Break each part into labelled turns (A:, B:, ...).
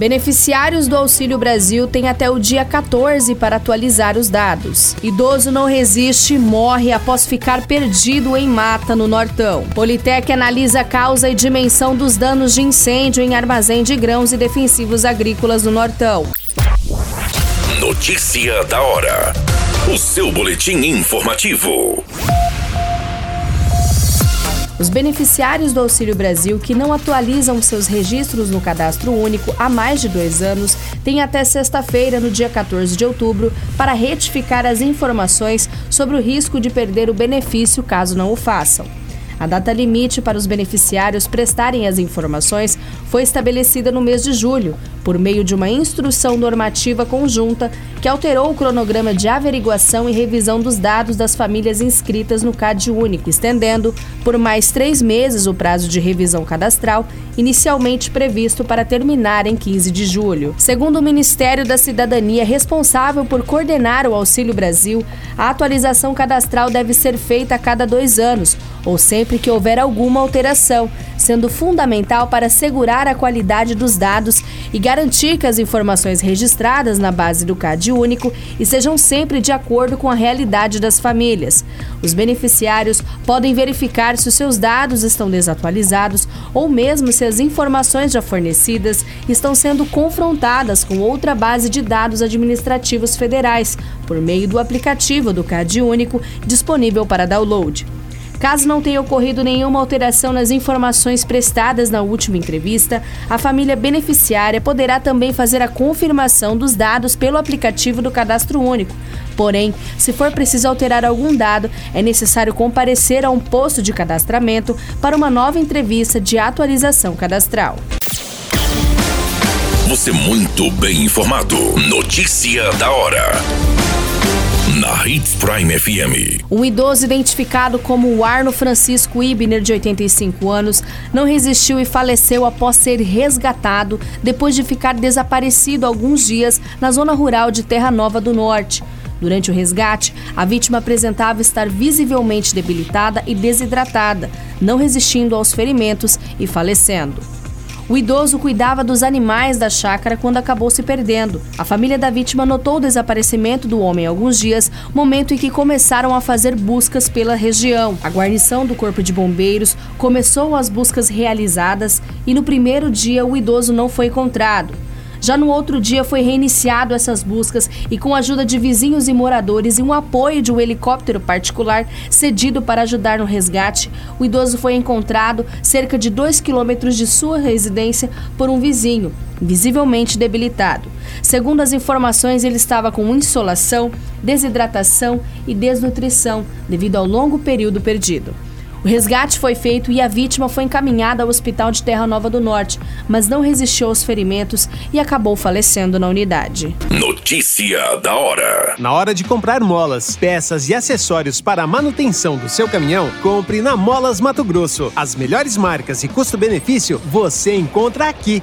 A: Beneficiários do Auxílio Brasil têm até o dia 14 para atualizar os dados. Idoso não resiste e morre após ficar perdido em mata no Nortão. Politec analisa causa e dimensão dos danos de incêndio em armazém de grãos e defensivos agrícolas no Nortão.
B: Notícia da hora. O seu boletim informativo.
A: Os beneficiários do Auxílio Brasil que não atualizam seus registros no cadastro único há mais de dois anos têm até sexta-feira, no dia 14 de outubro, para retificar as informações sobre o risco de perder o benefício caso não o façam. A data limite para os beneficiários prestarem as informações foi estabelecida no mês de julho, por meio de uma instrução normativa conjunta que alterou o cronograma de averiguação e revisão dos dados das famílias inscritas no CAD Único, estendendo por mais três meses o prazo de revisão cadastral, inicialmente previsto para terminar em 15 de julho. Segundo o Ministério da Cidadania, responsável por coordenar o Auxílio Brasil, a atualização cadastral deve ser feita a cada dois anos, ou sempre que houver alguma alteração, sendo fundamental para assegurar a qualidade dos dados e garantir que as informações registradas na base do CAD único estejam sempre de acordo com a realidade das famílias. Os beneficiários podem verificar se os seus dados estão desatualizados ou mesmo se as informações já fornecidas estão sendo confrontadas com outra base de dados administrativos federais por meio do aplicativo do CAD único disponível para download. Caso não tenha ocorrido nenhuma alteração nas informações prestadas na última entrevista, a família beneficiária poderá também fazer a confirmação dos dados pelo aplicativo do Cadastro Único. Porém, se for preciso alterar algum dado, é necessário comparecer a um posto de cadastramento para uma nova entrevista de atualização cadastral.
B: Você muito bem informado. Notícia da hora Hits Prime FM.
A: Um idoso identificado como Arno Francisco Ibner, de 85 anos, não resistiu e faleceu após ser resgatado depois de ficar desaparecido alguns dias na zona rural de Terra Nova do Norte. Durante o resgate, a vítima apresentava estar visivelmente debilitada e desidratada, não resistindo aos ferimentos e falecendo. O idoso cuidava dos animais da chácara quando acabou se perdendo. A família da vítima notou o desaparecimento do homem há alguns dias, momento em que começaram a fazer buscas pela região. A guarnição do Corpo de Bombeiros começou as buscas realizadas e no primeiro dia o idoso não foi encontrado. Já no outro dia foi reiniciado essas buscas e com a ajuda de vizinhos e moradores e um apoio de um helicóptero particular cedido para ajudar no resgate, o idoso foi encontrado cerca de 2 quilômetros de sua residência por um vizinho, visivelmente debilitado. Segundo as informações, ele estava com insolação, desidratação e desnutrição devido ao longo período perdido. O resgate foi feito e a vítima foi encaminhada ao Hospital de Terra Nova do Norte, mas não resistiu aos ferimentos e acabou falecendo na unidade.
B: Notícia da hora:
C: Na hora de comprar molas, peças e acessórios para a manutenção do seu caminhão, compre na Molas Mato Grosso. As melhores marcas e custo-benefício você encontra aqui.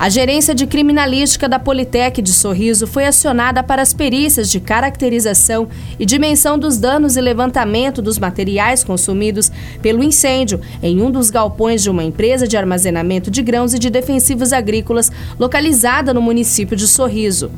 A: A gerência de criminalística da Politec de Sorriso foi acionada para as perícias de caracterização e dimensão dos danos e levantamento dos materiais consumidos pelo incêndio em um dos galpões de uma empresa de armazenamento de grãos e de defensivos agrícolas localizada no município de Sorriso.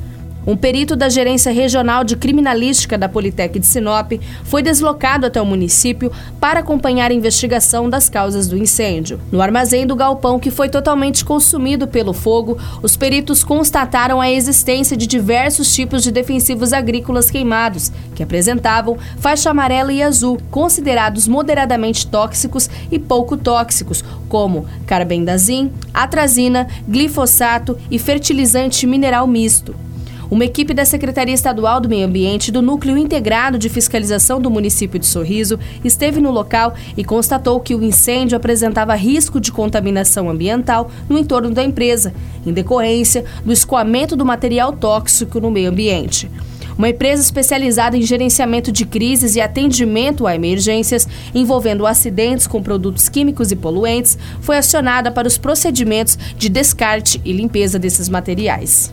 A: Um perito da Gerência Regional de Criminalística da Politec de Sinop foi deslocado até o município para acompanhar a investigação das causas do incêndio. No armazém do galpão, que foi totalmente consumido pelo fogo, os peritos constataram a existência de diversos tipos de defensivos agrícolas queimados, que apresentavam faixa amarela e azul, considerados moderadamente tóxicos e pouco tóxicos, como carbendazim, atrazina, glifosato e fertilizante mineral misto. Uma equipe da Secretaria Estadual do Meio Ambiente do Núcleo Integrado de Fiscalização do município de Sorriso esteve no local e constatou que o incêndio apresentava risco de contaminação ambiental no entorno da empresa, em decorrência do escoamento do material tóxico no meio ambiente. Uma empresa especializada em gerenciamento de crises e atendimento a emergências envolvendo acidentes com produtos químicos e poluentes foi acionada para os procedimentos de descarte e limpeza desses materiais.